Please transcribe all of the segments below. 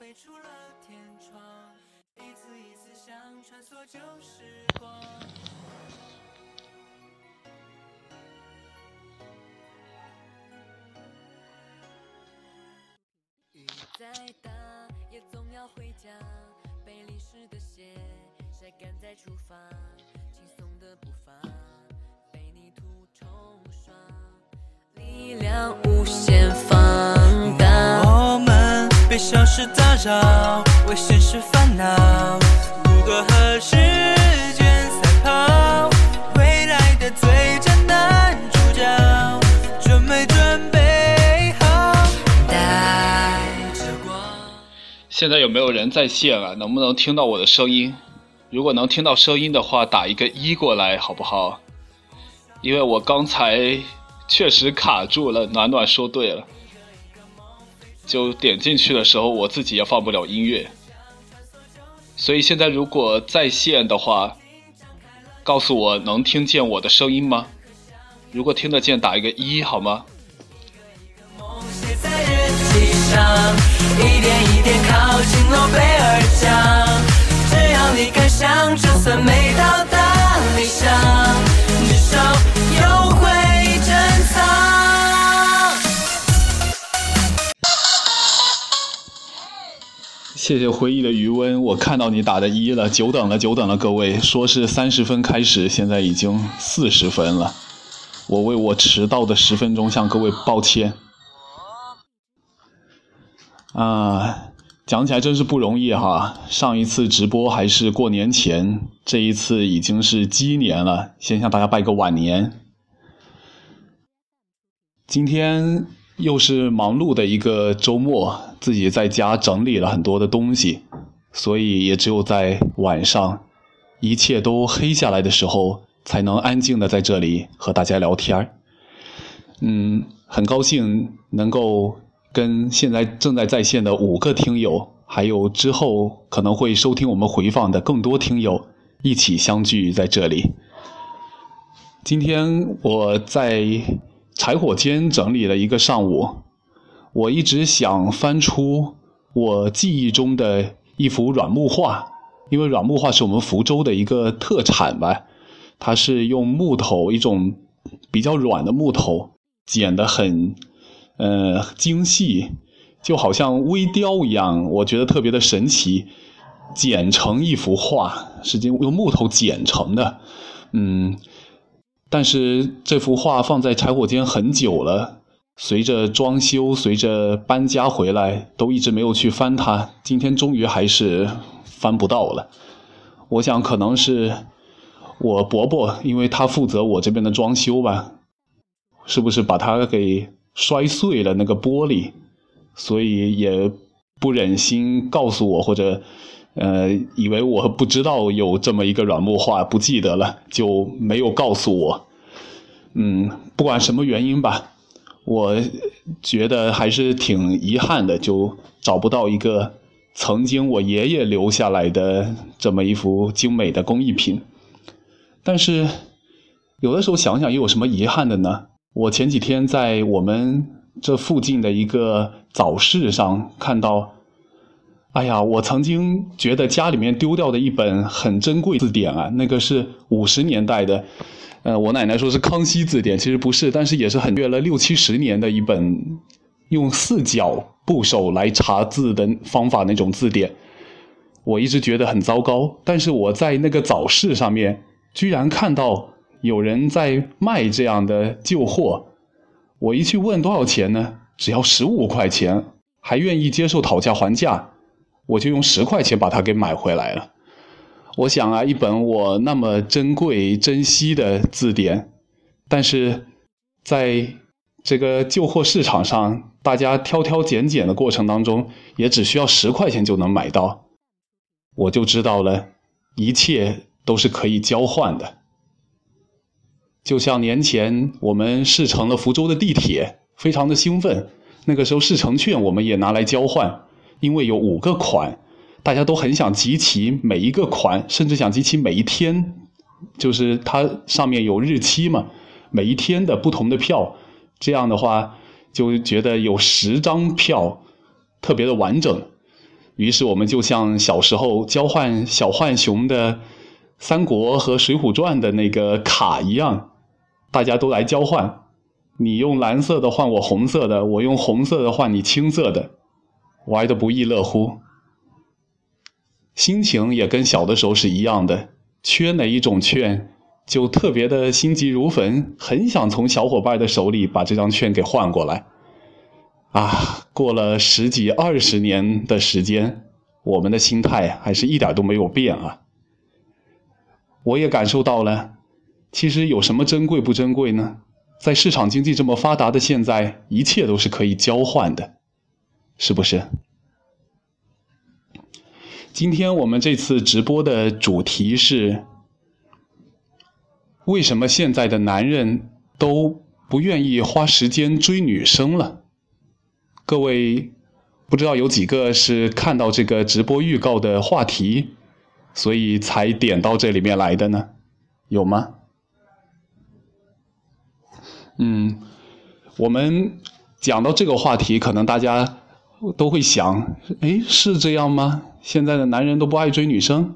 飞出了天窗，一次一次想穿梭旧时光。雨再大也总要回家，被淋湿的鞋晒干再出发，轻松的步伐被泥土冲刷，力量无限们被小事打扰，为现实烦恼，不过和时间赛跑，未来的最佳男主角，准没准备好？带着光。现在有没有人在线啊？能不能听到我的声音？如果能听到声音的话，打一个一过来好不好？因为我刚才确实卡住了。暖暖说对了，就点进去的时候，我自己也放不了音乐。所以现在如果在线的话，告诉我能听见我的声音吗？如果听得见，打一个一好吗？想，就算没到达理想，至少有回谢谢回忆的余温，我看到你打的一了，久等了，久等了，各位，说是三十分开始，现在已经四十分了，我为我迟到的十分钟向各位抱歉。啊，讲起来真是不容易哈，上一次直播还是过年前，这一次已经是鸡年了，先向大家拜个晚年。今天又是忙碌的一个周末，自己在家整理了很多的东西，所以也只有在晚上，一切都黑下来的时候，才能安静的在这里和大家聊天。嗯，很高兴能够跟现在正在在线的五个听友，还有之后可能会收听我们回放的更多听友一起相聚在这里。今天我在柴火间整理了一个上午，我一直想翻出我记忆中的一幅软木画，因为软木画是我们福州的一个特产吧。它是用木头一种比较软的木头剪得很呃精细，就好像微雕一样，我觉得特别的神奇。剪成一幅画，是用用木头剪成的，嗯。但是这幅画放在柴火间很久了，随着装修，随着搬家回来，都一直没有去翻它。今天终于还是翻不到了。我想可能是我伯伯，因为他负责我这边的装修吧，是不是把它给摔碎了那个玻璃，所以也不忍心告诉我，或者呃以为我不知道有这么一个软木画，不记得了，就没有告诉我。嗯，不管什么原因吧，我觉得还是挺遗憾的，就找不到一个曾经我爷爷留下来的这么一幅精美的工艺品。但是有的时候想想，又有什么遗憾的呢？我前几天在我们这附近的一个早市上看到，哎呀，我曾经觉得家里面丢掉的一本很珍贵字典啊，那个是五十年代的。呃，我奶奶说是康熙字典，其实不是，但是也是很约了六七十年的一本用四角部首来查字的方法那种字典。我一直觉得很糟糕，但是我在那个早市上面居然看到有人在卖这样的旧货。我一去问多少钱呢？只要十五块钱，还愿意接受讨价还价，我就用十块钱把它给买回来了。我想啊，一本我那么珍贵、珍惜的字典，但是在这个旧货市场上，大家挑挑拣拣的过程当中，也只需要十块钱就能买到，我就知道了，一切都是可以交换的。就像年前我们试乘了福州的地铁，非常的兴奋，那个时候试乘券我们也拿来交换，因为有五个款。大家都很想集齐每一个款，甚至想集齐每一天，就是它上面有日期嘛，每一天的不同的票，这样的话就觉得有十张票特别的完整。于是我们就像小时候交换小浣熊的《三国》和《水浒传》的那个卡一样，大家都来交换。你用蓝色的换我红色的，我用红色的换你青色的，玩的不亦乐乎。心情也跟小的时候是一样的，缺哪一种券，就特别的心急如焚，很想从小伙伴的手里把这张券给换过来。啊，过了十几二十年的时间，我们的心态还是一点都没有变啊。我也感受到了，其实有什么珍贵不珍贵呢？在市场经济这么发达的现在，一切都是可以交换的，是不是？今天我们这次直播的主题是：为什么现在的男人都不愿意花时间追女生了？各位，不知道有几个是看到这个直播预告的话题，所以才点到这里面来的呢？有吗？嗯，我们讲到这个话题，可能大家都会想：哎，是这样吗？现在的男人都不爱追女生？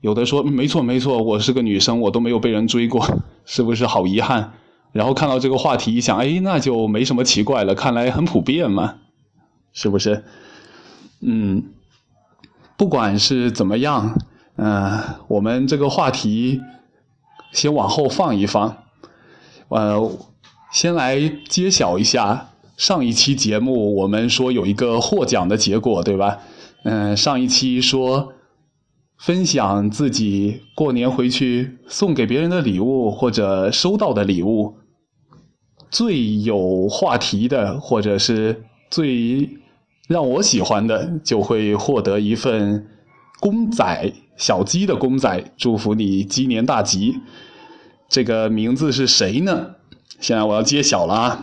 有的说没错没错，我是个女生，我都没有被人追过，是不是好遗憾？然后看到这个话题一想，哎，那就没什么奇怪了，看来很普遍嘛，是不是？嗯，不管是怎么样，嗯，我们这个话题先往后放一放，呃。先来揭晓一下上一期节目，我们说有一个获奖的结果，对吧？嗯，上一期说分享自己过年回去送给别人的礼物或者收到的礼物，最有话题的或者是最让我喜欢的，就会获得一份公仔小鸡的公仔，祝福你鸡年大吉。这个名字是谁呢？现在我要揭晓了啊，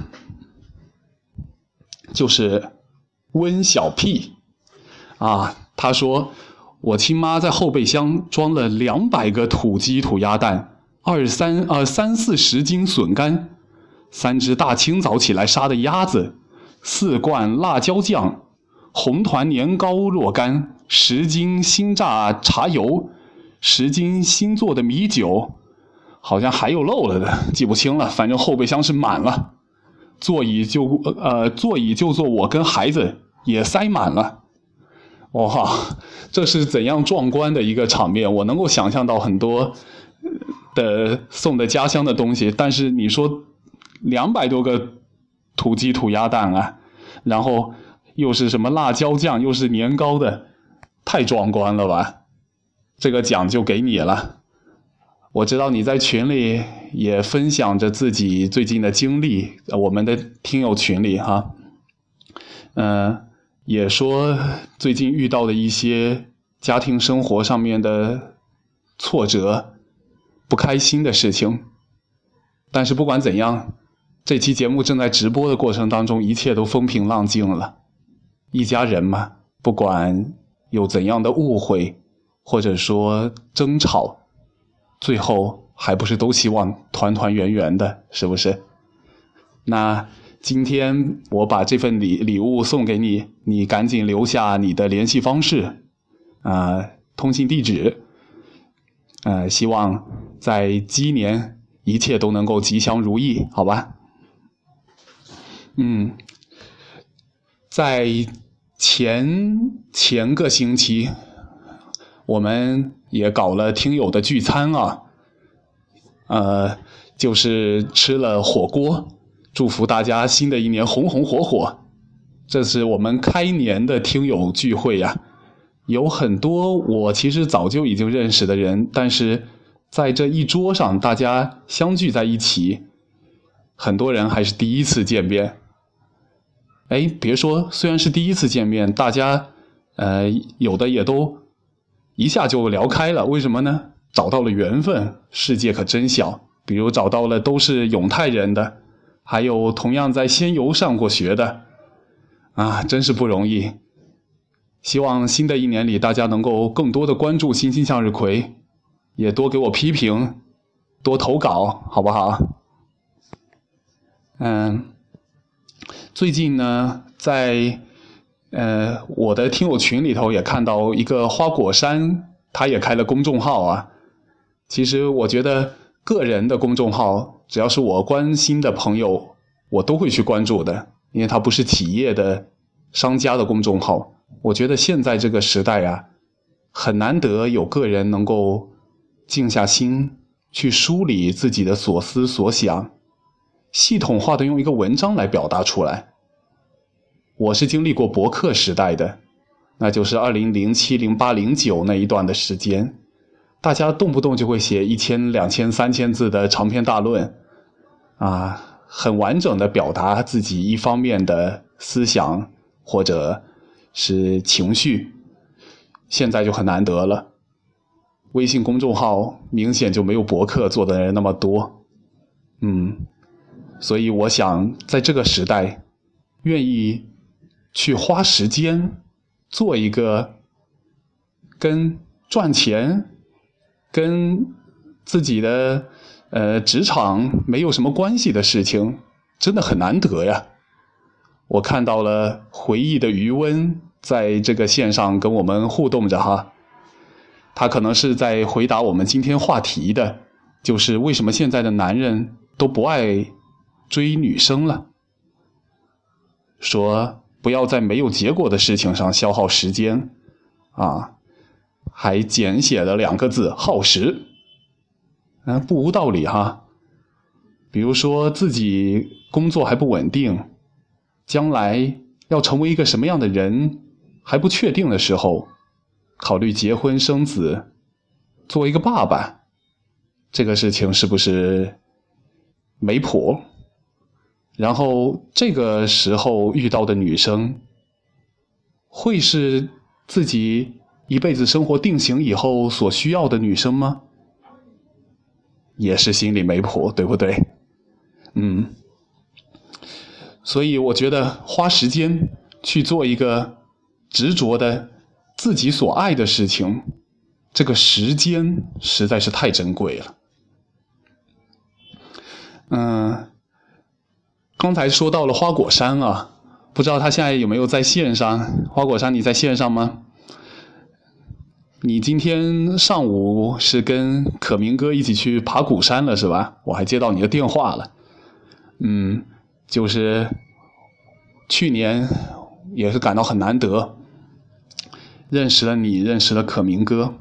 就是温小屁啊，他说我亲妈在后备箱装了两百个土鸡土鸭蛋，二三呃三四十斤笋干，三只大清早起来杀的鸭子，四罐辣椒酱，红团年糕若干，十斤新榨茶油，十斤新做的米酒。好像还有漏了的，记不清了。反正后备箱是满了，座椅就呃座椅就坐我跟孩子也塞满了。哇，这是怎样壮观的一个场面！我能够想象到很多的送的家乡的东西，但是你说两百多个土鸡土鸭蛋啊，然后又是什么辣椒酱，又是年糕的，太壮观了吧！这个奖就给你了。我知道你在群里也分享着自己最近的经历，我们的听友群里哈，嗯，也说最近遇到的一些家庭生活上面的挫折、不开心的事情。但是不管怎样，这期节目正在直播的过程当中，一切都风平浪静了。一家人嘛，不管有怎样的误会，或者说争吵。最后还不是都希望团团圆圆的，是不是？那今天我把这份礼礼物送给你，你赶紧留下你的联系方式，啊，通信地址，呃，希望在鸡年一切都能够吉祥如意，好吧？嗯，在前前个星期，我们。也搞了听友的聚餐啊，呃，就是吃了火锅，祝福大家新的一年红红火火。这是我们开年的听友聚会呀，有很多我其实早就已经认识的人，但是在这一桌上大家相聚在一起，很多人还是第一次见面。哎，别说，虽然是第一次见面，大家呃有的也都。一下就聊开了，为什么呢？找到了缘分，世界可真小。比如找到了都是永泰人的，还有同样在仙游上过学的，啊，真是不容易。希望新的一年里大家能够更多的关注星星向日葵，也多给我批评，多投稿，好不好？嗯，最近呢，在呃，我的听友群里头也看到一个花果山，他也开了公众号啊。其实我觉得个人的公众号，只要是我关心的朋友，我都会去关注的，因为它不是企业的、商家的公众号。我觉得现在这个时代啊，很难得有个人能够静下心去梳理自己的所思所想，系统化的用一个文章来表达出来。我是经历过博客时代的，那就是二零零七、零八、零九那一段的时间，大家动不动就会写一千、两千、三千字的长篇大论，啊，很完整的表达自己一方面的思想或者。是情绪，现在就很难得了。微信公众号明显就没有博客做的人那么多，嗯，所以我想在这个时代，愿意去花时间做一个跟赚钱、跟自己的呃职场没有什么关系的事情，真的很难得呀。我看到了回忆的余温。在这个线上跟我们互动着哈，他可能是在回答我们今天话题的，就是为什么现在的男人都不爱追女生了？说不要在没有结果的事情上消耗时间，啊，还简写了两个字耗时，嗯，不无道理哈。比如说自己工作还不稳定，将来要成为一个什么样的人？还不确定的时候，考虑结婚生子，做一个爸爸，这个事情是不是没谱？然后这个时候遇到的女生，会是自己一辈子生活定型以后所需要的女生吗？也是心里没谱，对不对？嗯，所以我觉得花时间去做一个。执着的自己所爱的事情，这个时间实在是太珍贵了。嗯，刚才说到了花果山啊，不知道他现在有没有在线上？花果山，你在线上吗？你今天上午是跟可明哥一起去爬鼓山了是吧？我还接到你的电话了。嗯，就是去年。也是感到很难得，认识了你，认识了可明哥。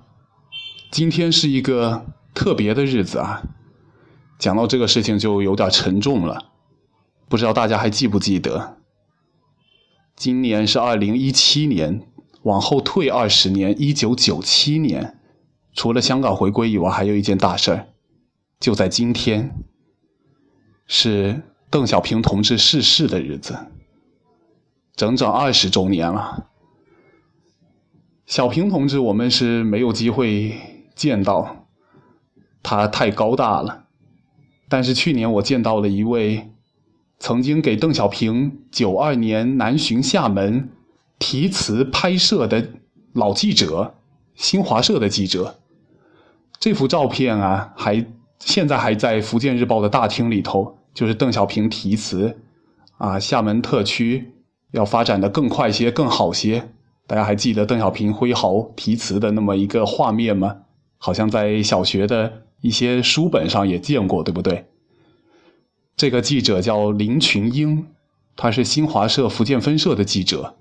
今天是一个特别的日子啊！讲到这个事情就有点沉重了，不知道大家还记不记得？今年是二零一七年，往后退二十年，一九九七年，除了香港回归以外，还有一件大事儿，就在今天，是邓小平同志逝世的日子。整整二十周年了，小平同志，我们是没有机会见到，他太高大了。但是去年我见到了一位曾经给邓小平九二年南巡厦门题词拍摄的老记者，新华社的记者。这幅照片啊，还现在还在福建日报的大厅里头，就是邓小平题词啊，厦门特区。要发展的更快些、更好些。大家还记得邓小平挥毫题词的那么一个画面吗？好像在小学的一些书本上也见过，对不对？这个记者叫林群英，他是新华社福建分社的记者。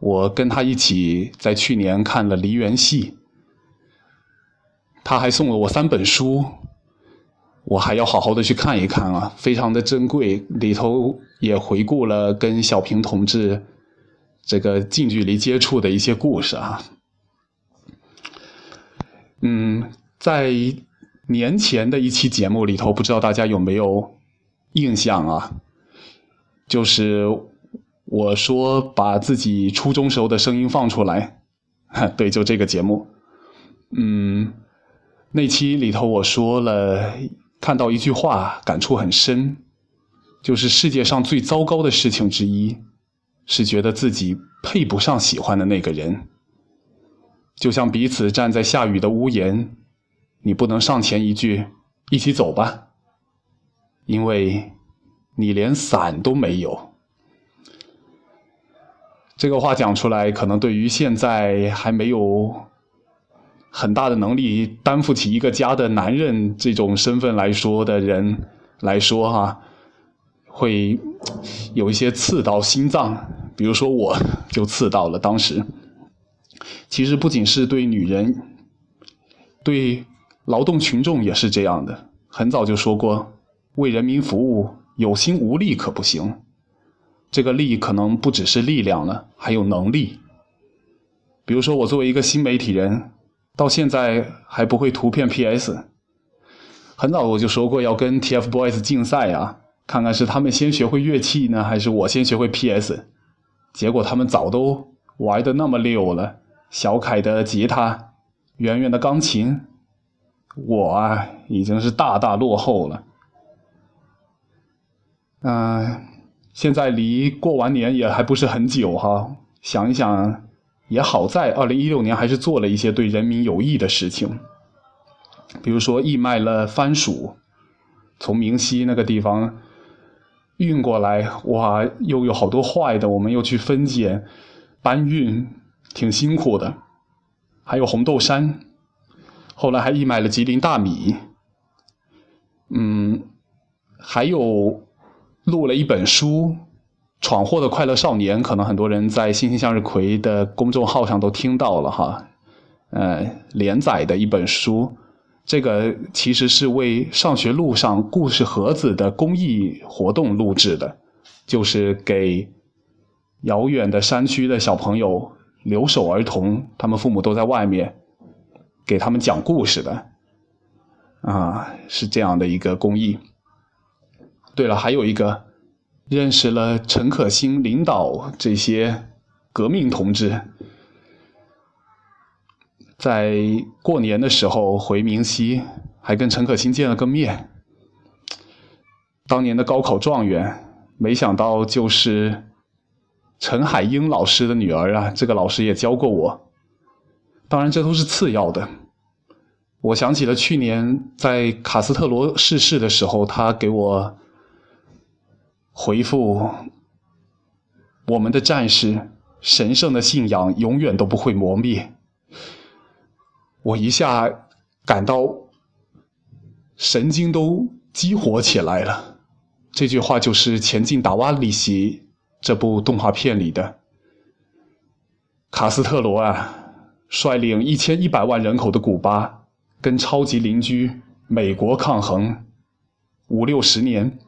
我跟他一起在去年看了梨园戏，他还送了我三本书。我还要好好的去看一看啊，非常的珍贵。里头也回顾了跟小平同志这个近距离接触的一些故事啊。嗯，在年前的一期节目里头，不知道大家有没有印象啊？就是我说把自己初中时候的声音放出来，对，就这个节目。嗯，那期里头我说了。看到一句话，感触很深，就是世界上最糟糕的事情之一，是觉得自己配不上喜欢的那个人。就像彼此站在下雨的屋檐，你不能上前一句“一起走吧”，因为你连伞都没有。这个话讲出来，可能对于现在还没有很大的能力担负起一个家的男人这种身份来说的人来说，哈，会有一些刺到心脏。比如说，我 就刺到了。当时，其实不仅是对女人，对劳动群众也是这样的。很早就说过，为人民服务，有心无力可不行。这个力可能不只是力量了，还有能力。比如说，我作为一个新媒体人，到现在还不会图片 PS。很早我就说过要跟 TFBOYS 竞赛啊，看看是他们先学会乐器呢，还是我先学会 PS。结果他们早都玩的那么溜了，小凯的吉他，圆圆的钢琴，我啊已经是大大落后了。嗯。现在离过完年也还不是很久哈，想一想，也好在二零一六年还是做了一些对人民有益的事情，比如说义卖了番薯，从明溪那个地方运过来，哇，又有好多坏的，我们又去分拣、搬运，挺辛苦的。还有红豆杉，后来还义卖了吉林大米，嗯，还有。录了一本书，《闯祸的快乐少年》，可能很多人在“星星向日葵”的公众号上都听到了哈。呃，连载的一本书，这个其实是为上学路上故事盒子的公益活动录制的，就是给遥远的山区的小朋友、留守儿童，他们父母都在外面，给他们讲故事的，啊，是这样的一个公益。对了，还有一个，认识了陈可辛领导这些革命同志，在过年的时候回明溪，还跟陈可辛见了个面。当年的高考状元，没想到就是陈海英老师的女儿啊！这个老师也教过我。当然，这都是次要的。我想起了去年在卡斯特罗逝世的时候，他给我。回复：我们的战士，神圣的信仰永远都不会磨灭。我一下感到神经都激活起来了。这句话就是《前进达瓦里西》这部动画片里的卡斯特罗啊，率领一千一百万人口的古巴，跟超级邻居美国抗衡五六十年。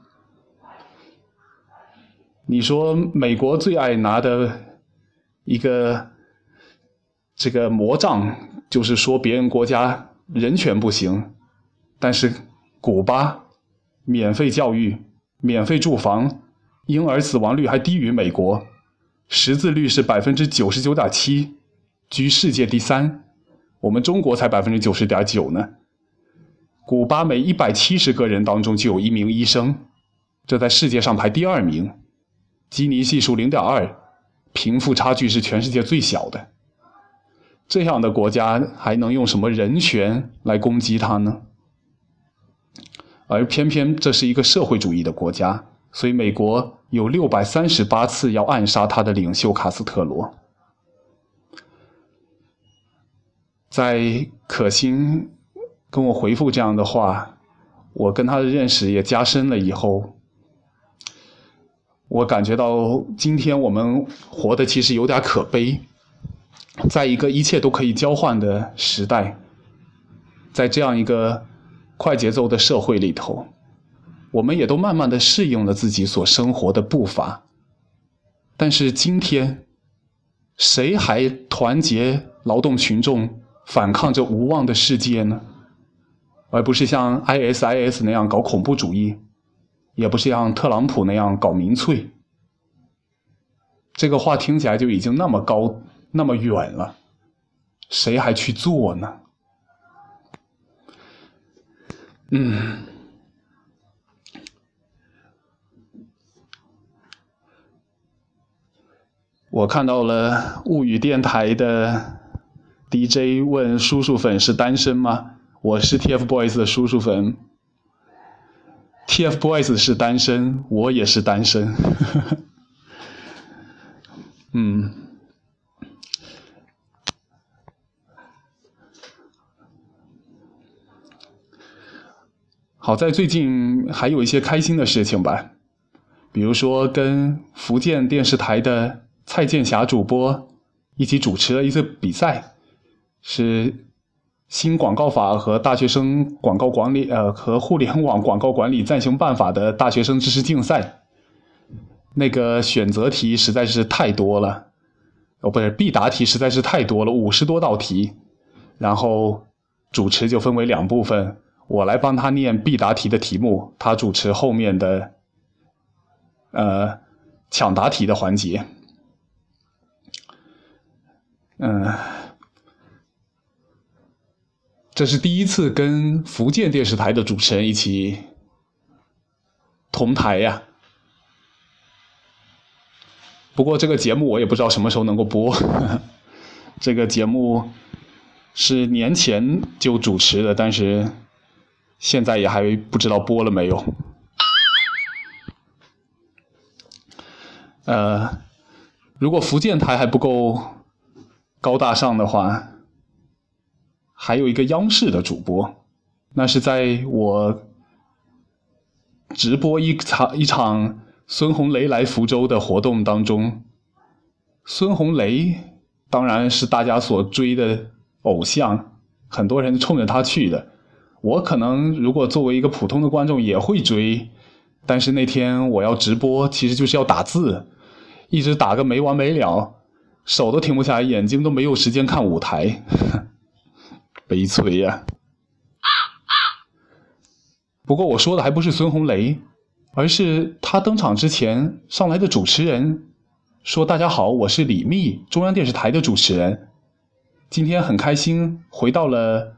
你说美国最爱拿的一个这个魔杖，就是说别人国家人权不行，但是古巴免费教育、免费住房，婴儿死亡率还低于美国，识字率是百分之九十九点七，居世界第三，我们中国才百分之九十点九呢。古巴每一百七十个人当中就有一名医生，这在世界上排第二名。基尼系数零点二，贫富差距是全世界最小的。这样的国家还能用什么人权来攻击他呢？而偏偏这是一个社会主义的国家，所以美国有六百三十八次要暗杀他的领袖卡斯特罗。在可心跟我回复这样的话，我跟他的认识也加深了以后。我感觉到今天我们活的其实有点可悲，在一个一切都可以交换的时代，在这样一个快节奏的社会里头，我们也都慢慢的适应了自己所生活的步伐。但是今天，谁还团结劳动群众反抗这无望的世界呢？而不是像 ISIS 那样搞恐怖主义？也不是像特朗普那样搞民粹，这个话听起来就已经那么高、那么远了，谁还去做呢？嗯，我看到了物语电台的 DJ 问叔叔粉是单身吗？我是 TFBOYS 的叔叔粉。TFBOYS 是单身，我也是单身。嗯，好在最近还有一些开心的事情吧，比如说跟福建电视台的蔡健霞主播一起主持了一次比赛，是新广告法和大学生广告管理呃和互联网广告管理暂行办法的大学生知识竞赛。那个选择题实在是太多了，哦，不是必答题实在是太多了，五十多道题。然后主持就分为两部分，我来帮他念必答题的题目，他主持后面的呃抢答题的环节。嗯，这是第一次跟福建电视台的主持人一起同台呀。不过这个节目我也不知道什么时候能够播。这个节目是年前就主持的，但是现在也还不知道播了没有。呃，如果福建台还不够高大上的话，还有一个央视的主播，那是在我直播一场一场。孙红雷来福州的活动当中，孙红雷当然是大家所追的偶像，很多人冲着他去的。我可能如果作为一个普通的观众也会追，但是那天我要直播，其实就是要打字，一直打个没完没了，手都停不下来，眼睛都没有时间看舞台，悲催呀！不过我说的还不是孙红雷。而是他登场之前上来的主持人说：“大家好，我是李密，中央电视台的主持人。今天很开心回到了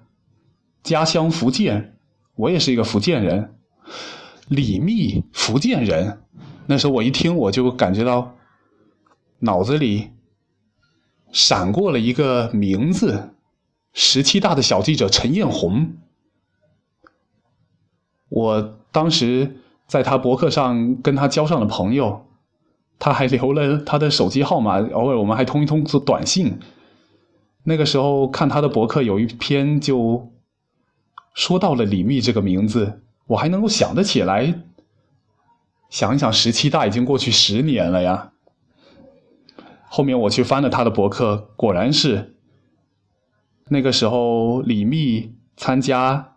家乡福建，我也是一个福建人。李密，福建人。那时候我一听，我就感觉到脑子里闪过了一个名字：十七大的小记者陈彦宏。我当时。”在他博客上跟他交上了朋友，他还留了他的手机号码，偶尔我们还通一通做短信。那个时候看他的博客有一篇就说到了李密这个名字，我还能够想得起来。想一想，十七大已经过去十年了呀。后面我去翻了他的博客，果然是那个时候李密参加。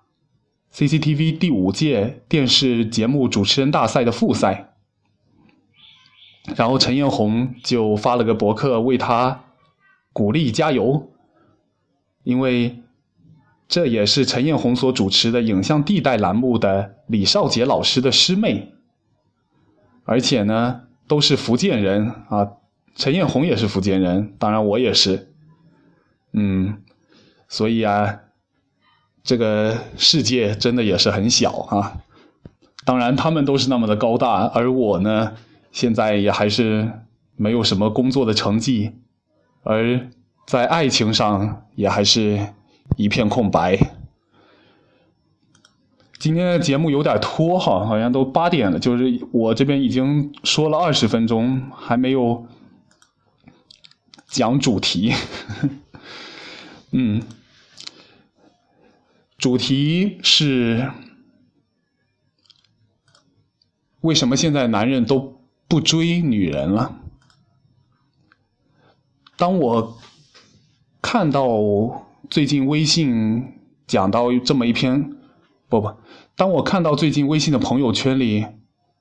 CCTV 第五届电视节目主持人大赛的复赛，然后陈彦宏就发了个博客为他鼓励加油，因为这也是陈彦宏所主持的影像地带栏目的李少杰老师的师妹，而且呢都是福建人啊，陈彦宏也是福建人，当然我也是，嗯，所以啊。这个世界真的也是很小啊！当然，他们都是那么的高大，而我呢，现在也还是没有什么工作的成绩，而在爱情上也还是一片空白。今天的节目有点拖哈，好像都八点了，就是我这边已经说了二十分钟，还没有讲主题。嗯。主题是为什么现在男人都不追女人了？当我看到最近微信讲到这么一篇，不不，当我看到最近微信的朋友圈里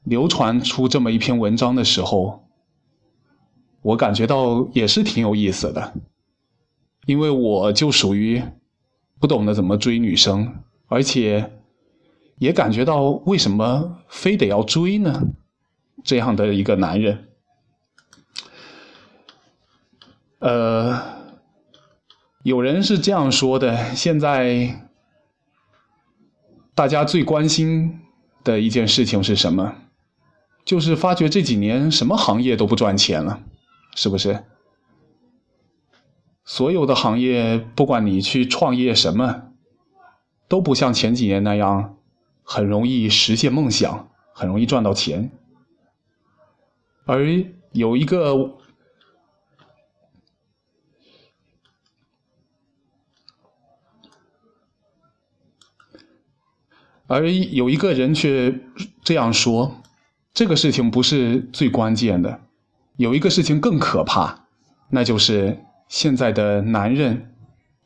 流传出这么一篇文章的时候，我感觉到也是挺有意思的，因为我就属于。不懂得怎么追女生，而且也感觉到为什么非得要追呢？这样的一个男人，呃，有人是这样说的：现在大家最关心的一件事情是什么？就是发觉这几年什么行业都不赚钱了，是不是？所有的行业不管你去创业什么都不像前几年那样很容易实现梦想很容易赚到钱。而有一个而有一个人却这样说这个事情不是最关键的。有一个事情更可怕那就是现在的男人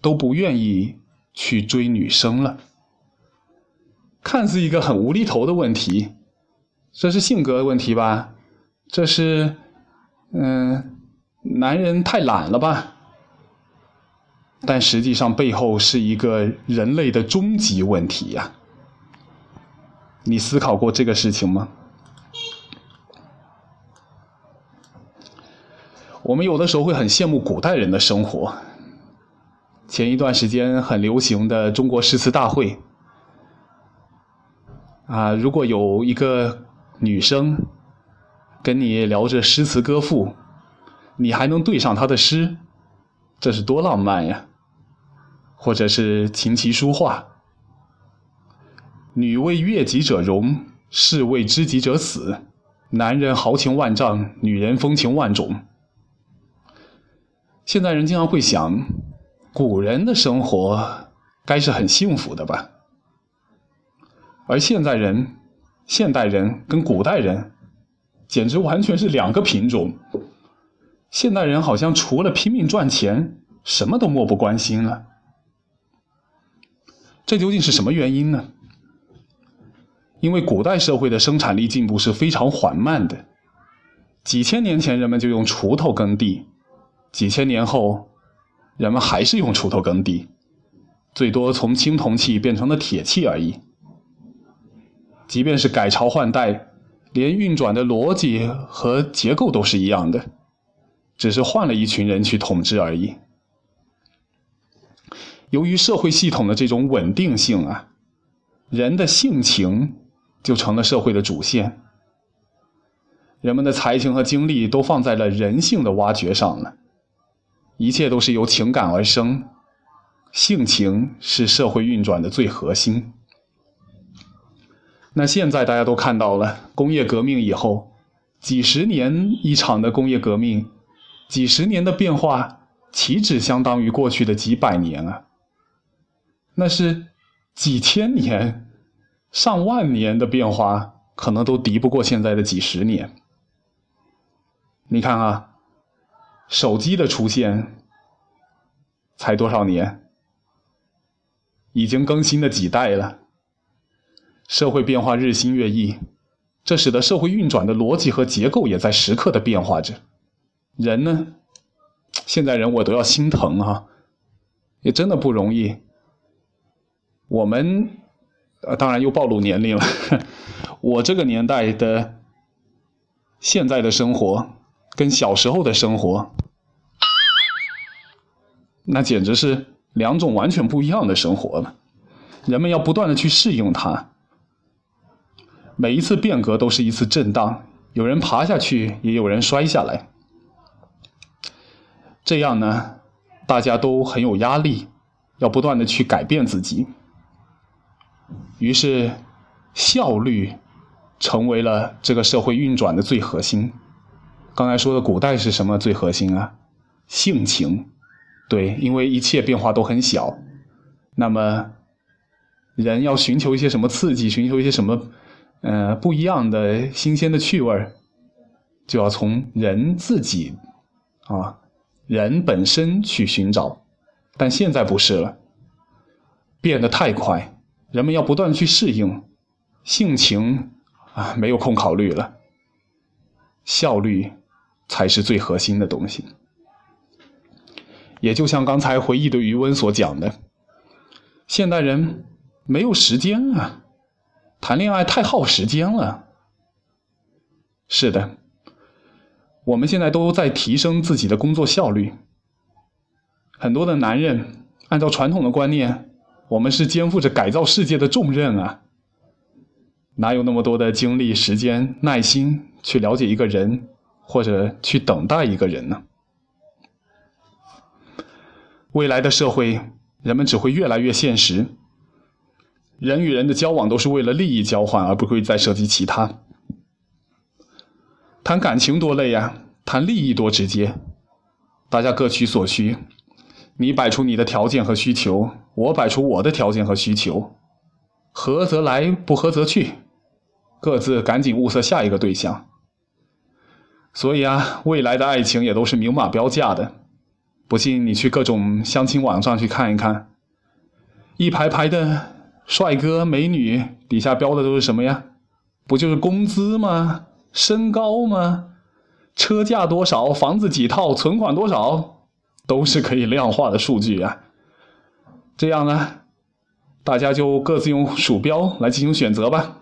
都不愿意去追女生了。看似一个很无厘头的问题，这是性格问题吧？这是，嗯，男人太懒了吧？但实际上背后是一个人类的终极问题呀。你思考过这个事情吗？我们有的时候会很羡慕古代人的生活。前一段时间很流行的中国诗词大会，啊，如果有一个女生跟你聊着诗词歌赋，你还能对上她的诗，这是多浪漫呀！或者是琴棋书画。女为悦己者容，士为知己者死。男人豪情万丈，女人风情万种。现在人经常会想，古人的生活该是很幸福的吧？而现在人，现代人跟古代人，简直完全是两个品种。现代人好像除了拼命赚钱，什么都漠不关心了。这究竟是什么原因呢？因为古代社会的生产力进步是非常缓慢的，几千年前人们就用锄头耕地，几千年后，人们还是用锄头耕地，最多从青铜器变成了铁器而已。即便是改朝换代，连运转的逻辑和结构都是一样的，只是换了一群人去统治而已。由于社会系统的这种稳定性啊，人的性情。就成了社会的主线，人们的才情和精力都放在了人性的挖掘上了，一切都是由情感而生，性情是社会运转的最核心。那现在大家都看到了，工业革命以后，几十年一场的工业革命，几十年的变化，岂止相当于过去的几百年啊？那是几千年。上万年的变化，可能都敌不过现在的几十年。你看啊，手机的出现才多少年，已经更新了几代了。社会变化日新月异，这使得社会运转的逻辑和结构也在时刻的变化着。人呢，现在人我都要心疼啊，也真的不容易。我们。呃，当然又暴露年龄了。我这个年代的现在的生活，跟小时候的生活，那简直是两种完全不一样的生活了。人们要不断的去适应它，每一次变革都是一次震荡，有人爬下去，也有人摔下来。这样呢，大家都很有压力，要不断的去改变自己。于是，效率成为了这个社会运转的最核心。刚才说的古代是什么最核心啊？性情，对，因为一切变化都很小。那么，人要寻求一些什么刺激，寻求一些什么，呃，不一样的新鲜的趣味儿，就要从人自己啊，人本身去寻找。但现在不是了，变得太快。人们要不断去适应，性情啊没有空考虑了，效率才是最核心的东西。也就像刚才回忆的余温所讲的，现代人没有时间啊，谈恋爱太耗时间了。是的，我们现在都在提升自己的工作效率，很多的男人按照传统的观念。我们是肩负着改造世界的重任啊！哪有那么多的精力、时间、耐心去了解一个人，或者去等待一个人呢？未来的社会，人们只会越来越现实。人与人的交往都是为了利益交换，而不会再涉及其他。谈感情多累呀，谈利益多直接，大家各取所需。你摆出你的条件和需求，我摆出我的条件和需求，合则来，不合则去，各自赶紧物色下一个对象。所以啊，未来的爱情也都是明码标价的。不信你去各种相亲网上去看一看，一排排的帅哥美女，底下标的都是什么呀？不就是工资吗？身高吗？车价多少？房子几套？存款多少？都是可以量化的数据啊。这样呢，大家就各自用鼠标来进行选择吧。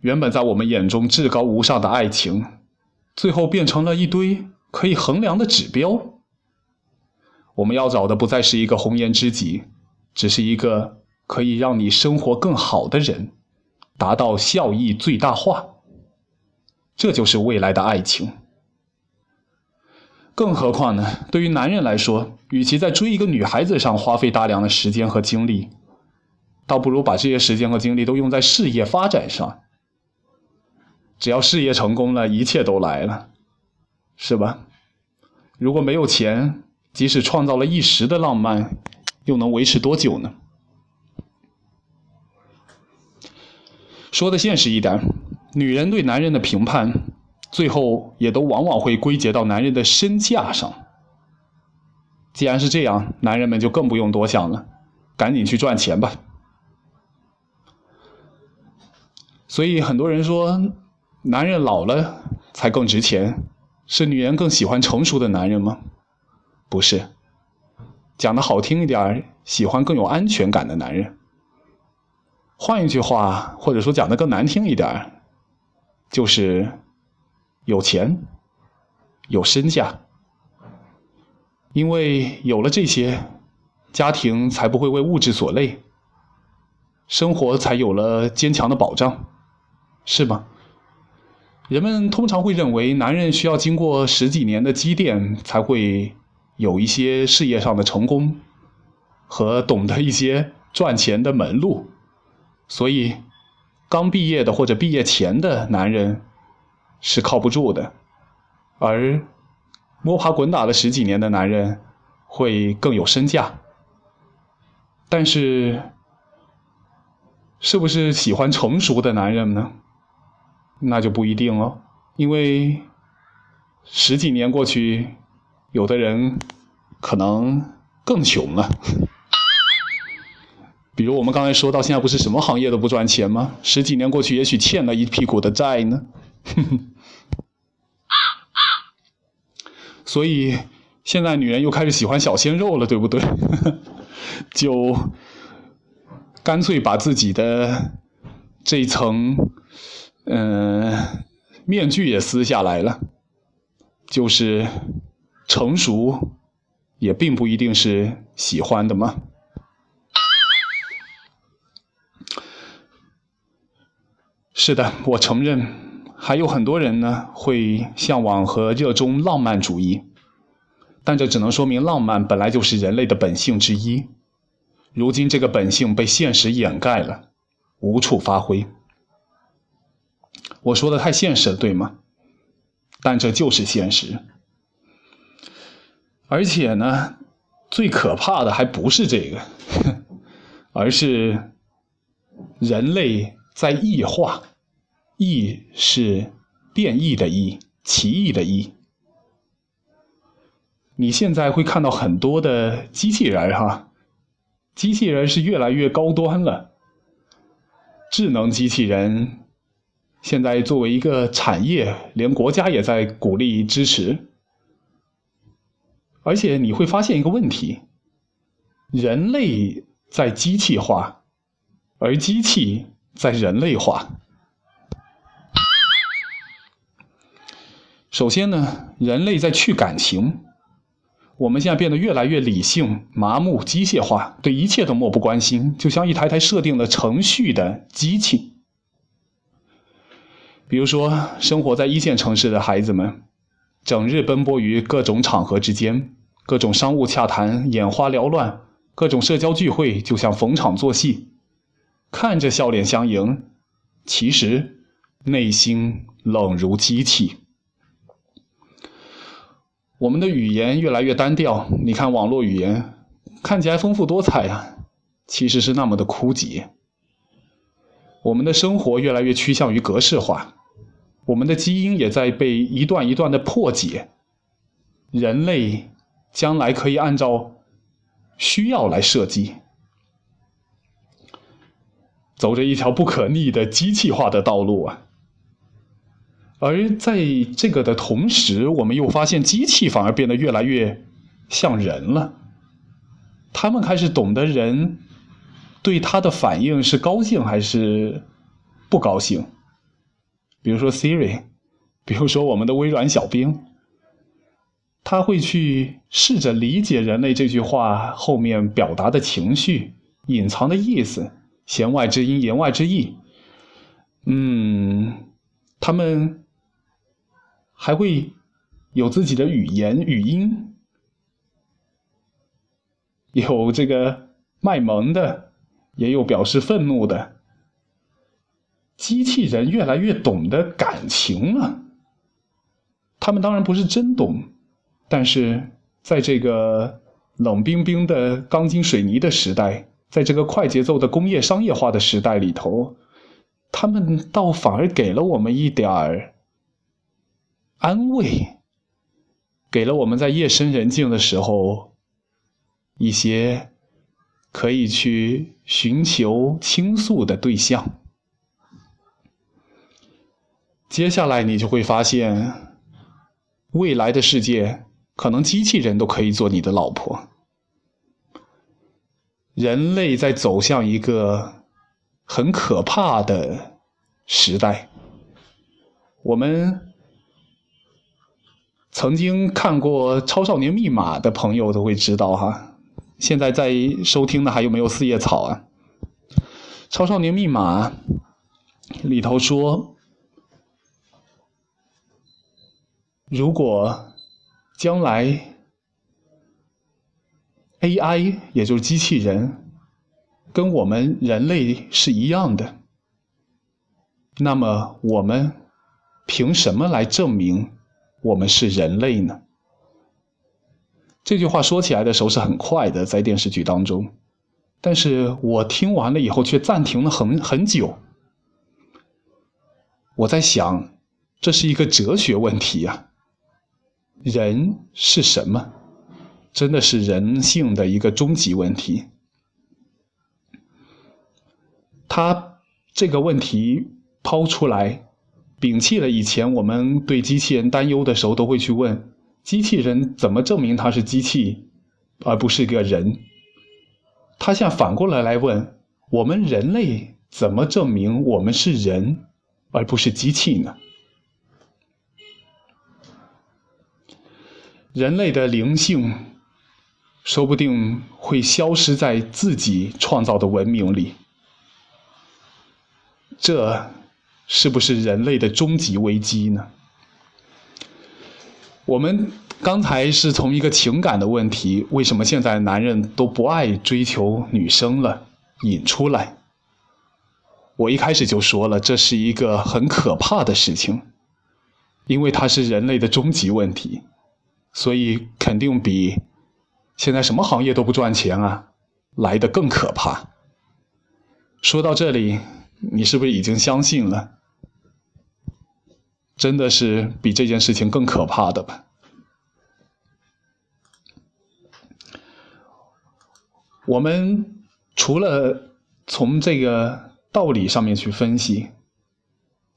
原本在我们眼中至高无上的爱情，最后变成了一堆。可以衡量的指标，我们要找的不再是一个红颜知己，只是一个可以让你生活更好的人，达到效益最大化。这就是未来的爱情。更何况呢？对于男人来说，与其在追一个女孩子上花费大量的时间和精力，倒不如把这些时间和精力都用在事业发展上。只要事业成功了，一切都来了。是吧？如果没有钱，即使创造了一时的浪漫，又能维持多久呢？说的现实一点，女人对男人的评判，最后也都往往会归结到男人的身价上。既然是这样，男人们就更不用多想了，赶紧去赚钱吧。所以很多人说，男人老了才更值钱。是女人更喜欢成熟的男人吗？不是，讲的好听一点喜欢更有安全感的男人。换一句话，或者说讲的更难听一点就是有钱、有身价。因为有了这些，家庭才不会为物质所累，生活才有了坚强的保障，是吗？人们通常会认为，男人需要经过十几年的积淀，才会有一些事业上的成功，和懂得一些赚钱的门路。所以，刚毕业的或者毕业前的男人是靠不住的，而摸爬滚打了十几年的男人会更有身价。但是，是不是喜欢成熟的男人呢？那就不一定了，因为十几年过去，有的人可能更穷了。比如我们刚才说到，现在不是什么行业都不赚钱吗？十几年过去，也许欠了一屁股的债呢。所以现在女人又开始喜欢小鲜肉了，对不对？就干脆把自己的这一层。嗯，面具也撕下来了，就是成熟，也并不一定是喜欢的嘛。是的，我承认，还有很多人呢会向往和热衷浪漫主义，但这只能说明浪漫本来就是人类的本性之一。如今这个本性被现实掩盖了，无处发挥。我说的太现实了，对吗？但这就是现实。而且呢，最可怕的还不是这个，而是人类在异化。异是变异的异，奇异的异。你现在会看到很多的机器人哈，机器人是越来越高端了，智能机器人。现在作为一个产业，连国家也在鼓励支持。而且你会发现一个问题：人类在机器化，而机器在人类化。首先呢，人类在去感情，我们现在变得越来越理性、麻木、机械化，对一切都漠不关心，就像一台台设定了程序的机器。比如说，生活在一线城市的孩子们，整日奔波于各种场合之间，各种商务洽谈眼花缭乱，各种社交聚会就像逢场作戏，看着笑脸相迎，其实内心冷如机器。我们的语言越来越单调，你看网络语言看起来丰富多彩啊，其实是那么的枯竭。我们的生活越来越趋向于格式化，我们的基因也在被一段一段的破解。人类将来可以按照需要来设计，走着一条不可逆的机器化的道路啊！而在这个的同时，我们又发现机器反而变得越来越像人了。他们开始懂得人对他的反应是高兴还是不高兴。比如说 Siri，比如说我们的微软小兵，他会去试着理解人类这句话后面表达的情绪、隐藏的意思、弦外之音、言外之意。嗯，他们。还会有自己的语言语音，有这个卖萌的，也有表示愤怒的。机器人越来越懂得感情了。他们当然不是真懂，但是在这个冷冰冰的钢筋水泥的时代，在这个快节奏的工业商业化的时代里头，他们倒反而给了我们一点儿。安慰，给了我们在夜深人静的时候一些可以去寻求倾诉的对象。接下来你就会发现，未来的世界可能机器人都可以做你的老婆。人类在走向一个很可怕的时代，我们。曾经看过《超少年密码》的朋友都会知道哈，现在在收听的还有没有四叶草啊？《超少年密码》里头说，如果将来 AI 也就是机器人跟我们人类是一样的，那么我们凭什么来证明？我们是人类呢？这句话说起来的时候是很快的，在电视剧当中，但是我听完了以后却暂停了很很久。我在想，这是一个哲学问题呀。人是什么？真的是人性的一个终极问题。他这个问题抛出来。摒弃了以前我们对机器人担忧的时候，都会去问：机器人怎么证明它是机器，而不是个人？他现在反过来来问：我们人类怎么证明我们是人，而不是机器呢？人类的灵性，说不定会消失在自己创造的文明里。这。是不是人类的终极危机呢？我们刚才是从一个情感的问题，为什么现在男人都不爱追求女生了，引出来。我一开始就说了，这是一个很可怕的事情，因为它是人类的终极问题，所以肯定比现在什么行业都不赚钱啊来的更可怕。说到这里，你是不是已经相信了？真的是比这件事情更可怕的吧？我们除了从这个道理上面去分析，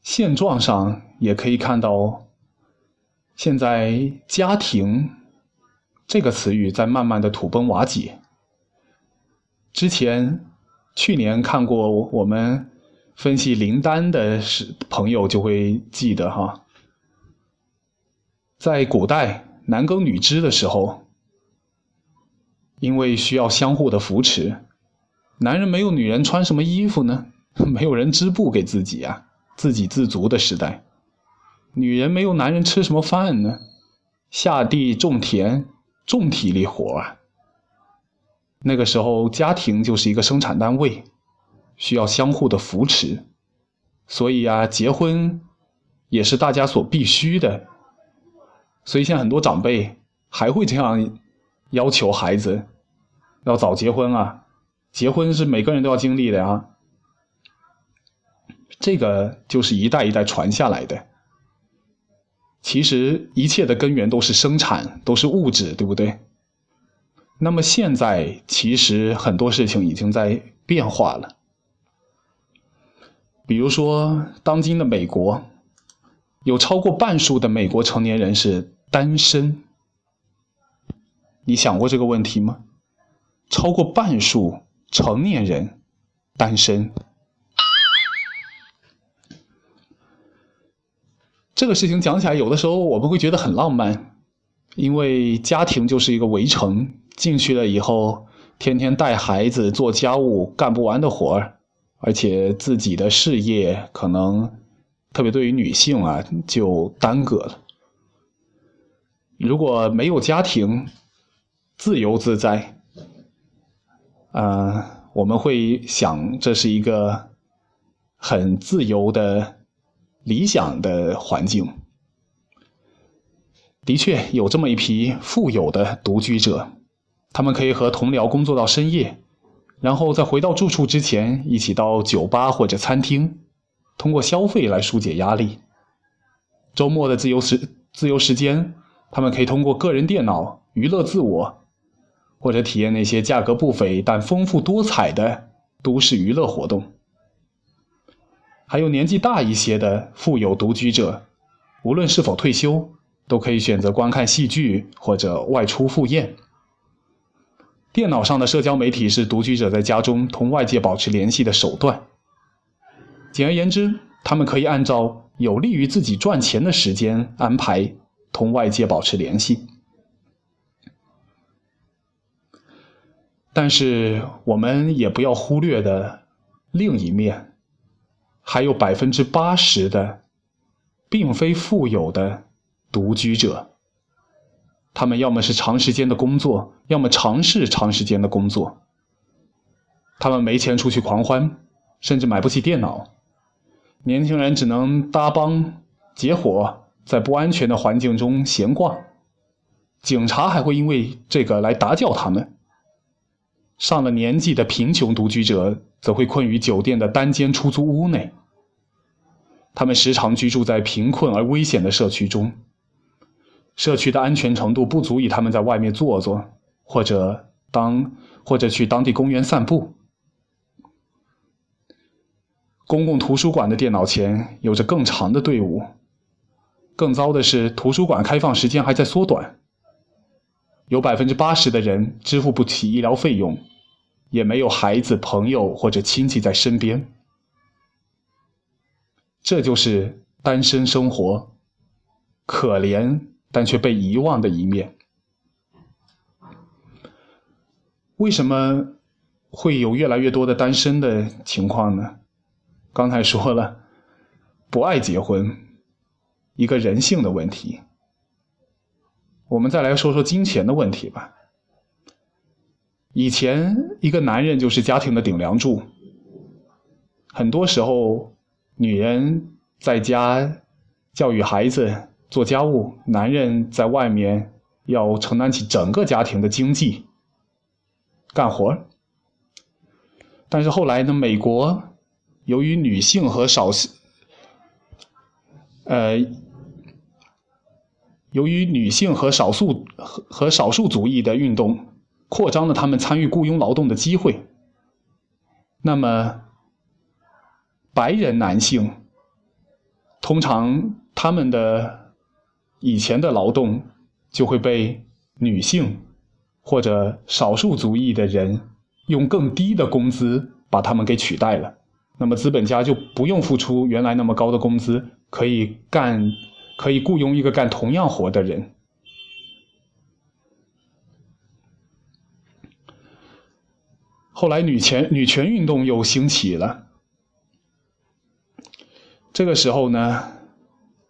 现状上也可以看到，现在“家庭”这个词语在慢慢的土崩瓦解。之前去年看过我们。分析林丹的是朋友就会记得哈，在古代男耕女织的时候，因为需要相互的扶持，男人没有女人穿什么衣服呢？没有人织布给自己啊，自给自足的时代，女人没有男人吃什么饭呢？下地种田，重体力活啊。那个时候家庭就是一个生产单位。需要相互的扶持，所以啊，结婚也是大家所必须的。所以，现在很多长辈还会这样要求孩子要早结婚啊，结婚是每个人都要经历的呀。这个就是一代一代传下来的。其实一切的根源都是生产，都是物质，对不对？那么现在其实很多事情已经在变化了。比如说，当今的美国，有超过半数的美国成年人是单身。你想过这个问题吗？超过半数成年人单身。这个事情讲起来，有的时候我们会觉得很浪漫，因为家庭就是一个围城，进去了以后，天天带孩子、做家务，干不完的活儿，而且自己的事业可能，特别对于女性啊，就耽搁了。如果没有家庭，自由自在，呃，我们会想这是一个很自由的。理想的环境，的确有这么一批富有的独居者，他们可以和同僚工作到深夜，然后在回到住处之前，一起到酒吧或者餐厅，通过消费来疏解压力。周末的自由时自由时间，他们可以通过个人电脑娱乐自我，或者体验那些价格不菲但丰富多彩的都市娱乐活动。还有年纪大一些的富有独居者，无论是否退休，都可以选择观看戏剧或者外出赴宴。电脑上的社交媒体是独居者在家中同外界保持联系的手段。简而言之，他们可以按照有利于自己赚钱的时间安排同外界保持联系。但是，我们也不要忽略的另一面。还有百分之八十的，并非富有的独居者。他们要么是长时间的工作，要么尝试长时间的工作。他们没钱出去狂欢，甚至买不起电脑。年轻人只能搭帮结伙，在不安全的环境中闲逛。警察还会因为这个来打搅他们。上了年纪的贫穷独居者。则会困于酒店的单间出租屋内。他们时常居住在贫困而危险的社区中，社区的安全程度不足以他们在外面坐坐，或者当或者去当地公园散步。公共图书馆的电脑前有着更长的队伍。更糟的是，图书馆开放时间还在缩短。有百分之八十的人支付不起医疗费用。也没有孩子、朋友或者亲戚在身边，这就是单身生活可怜但却被遗忘的一面。为什么会有越来越多的单身的情况呢？刚才说了，不爱结婚，一个人性的问题。我们再来说说金钱的问题吧。以前，一个男人就是家庭的顶梁柱。很多时候，女人在家教育孩子、做家务，男人在外面要承担起整个家庭的经济、干活。但是后来呢，美国由于女性和少数，呃，由于女性和少数和和少数族裔的运动。扩张了他们参与雇佣劳动的机会。那么，白人男性通常他们的以前的劳动就会被女性或者少数族裔的人用更低的工资把他们给取代了。那么资本家就不用付出原来那么高的工资，可以干，可以雇佣一个干同样活的人。后来，女权女权运动又兴起了。这个时候呢，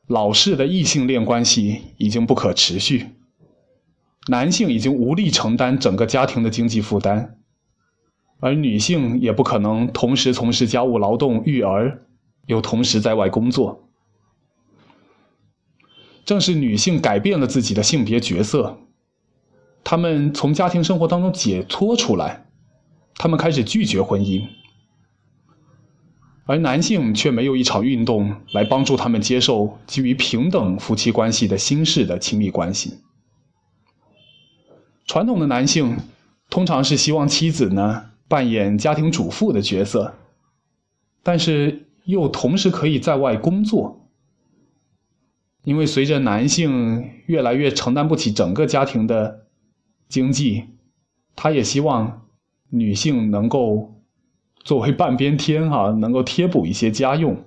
老式的异性恋关系已经不可持续，男性已经无力承担整个家庭的经济负担，而女性也不可能同时从事家务劳动、育儿，又同时在外工作。正是女性改变了自己的性别角色，她们从家庭生活当中解脱出来。他们开始拒绝婚姻，而男性却没有一场运动来帮助他们接受基于平等夫妻关系的新式的亲密关系。传统的男性通常是希望妻子呢扮演家庭主妇的角色，但是又同时可以在外工作，因为随着男性越来越承担不起整个家庭的经济，他也希望女性能够作为半边天哈，能够贴补一些家用。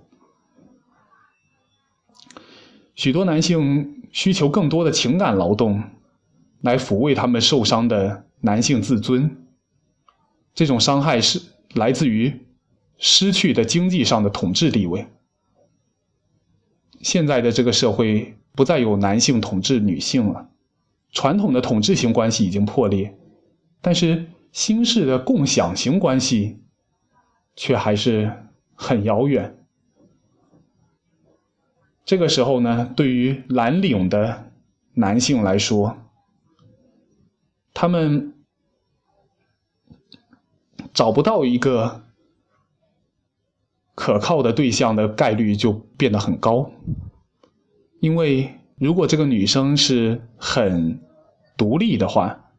许多男性需求更多的情感劳动。来抚慰他们受伤的男性自尊，这种伤害是来自于失去的经济上的统治地位。现在的这个社会不再有男性统治女性了，传统的统治型关系已经破裂，但是新式的共享型关系却还是很遥远。这个时候呢，对于蓝领的男性来说，他们找不到一个可靠的对象的概率就变得很高，因为如果这个女生是很独立的话，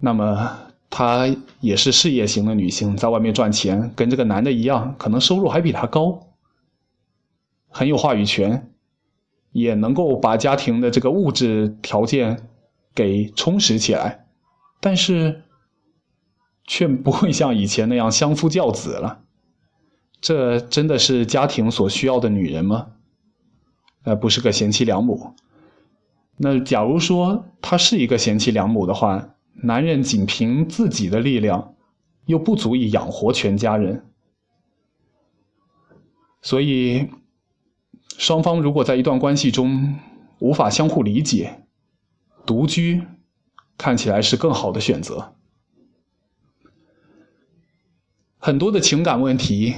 那么她也是事业型的女性，在外面赚钱，跟这个男的一样，可能收入还比他高，很有话语权，也能够把家庭的这个物质条件给充实起来。但是，却不会像以前那样相夫教子了。这真的是家庭所需要的女人吗？呃，不是个贤妻良母。那假如说她是一个贤妻良母的话，男人仅凭自己的力量，又不足以养活全家人。所以，双方如果在一段关系中无法相互理解，独居。看起来是更好的选择。很多的情感问题，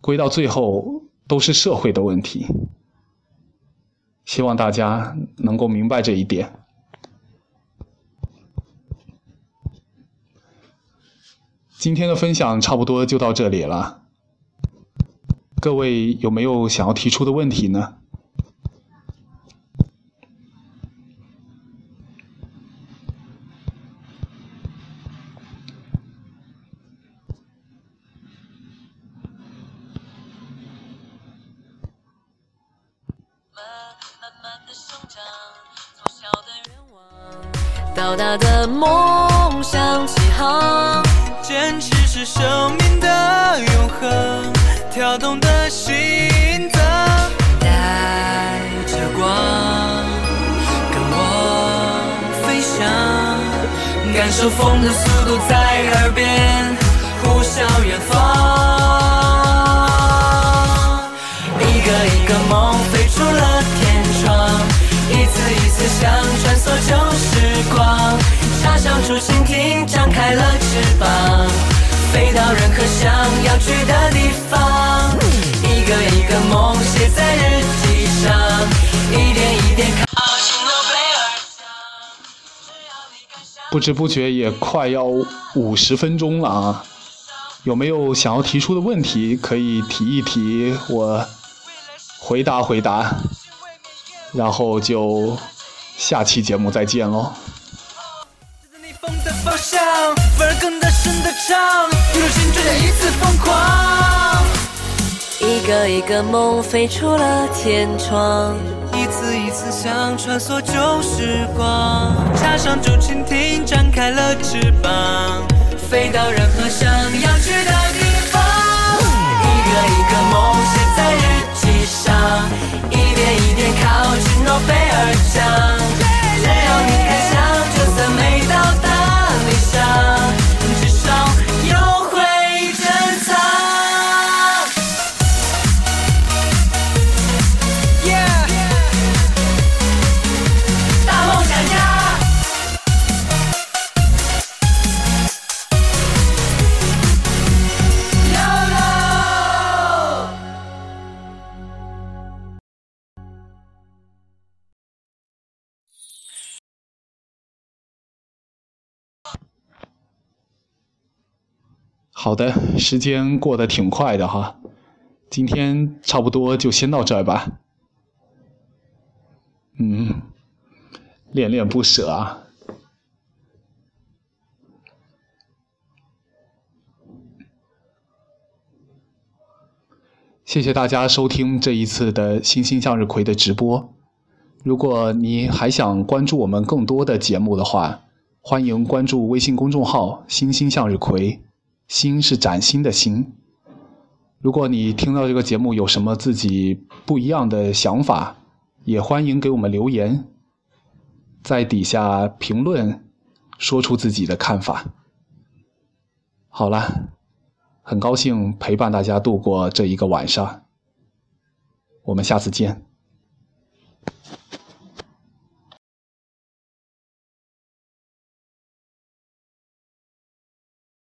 归到最后都是社会的问题。希望大家能够明白这一点。今天的分享差不多就到这里了。各位有没有想要提出的问题呢？到达的梦想起航，坚持是生命的永恒，跳动的心脏，带着光跟我飞翔，感受风的速度在耳边呼啸远方。一个一个梦飞出了天窗，一次一次想穿梭旧时光，插上竹蜻蜓，张开了翅膀，飞到任何想要去的地方。一个一个梦写在日记上，一点一点靠近诺贝尔奖。不知不觉也快要五十分钟了啊！有没有想要提出的问题可以提一提，我回答回答，然后就下期节目再见喽。着逆风的方向，反而更大声的唱，一路心追加一次疯狂。一个一个梦飞出了天窗，一次一次想穿梭旧时光，插上竹蜻蜓，展开了翅膀，飞到任何想要去的地方。一个一个梦写在日记上，一点一点靠近诺贝尔奖。好的，时间过得挺快的哈，今天差不多就先到这儿吧。嗯，恋恋不舍啊。谢谢大家收听这一次的星星向日葵的直播。如果你还想关注我们更多的节目的话，欢迎关注微信公众号“星星向日葵”，心是崭新的心。如果你听到这个节目有什么自己不一样的想法，也欢迎给我们留言，在底下评论，说出自己的看法。好了。很高兴陪伴大家度过这一个晚上，我们下次见。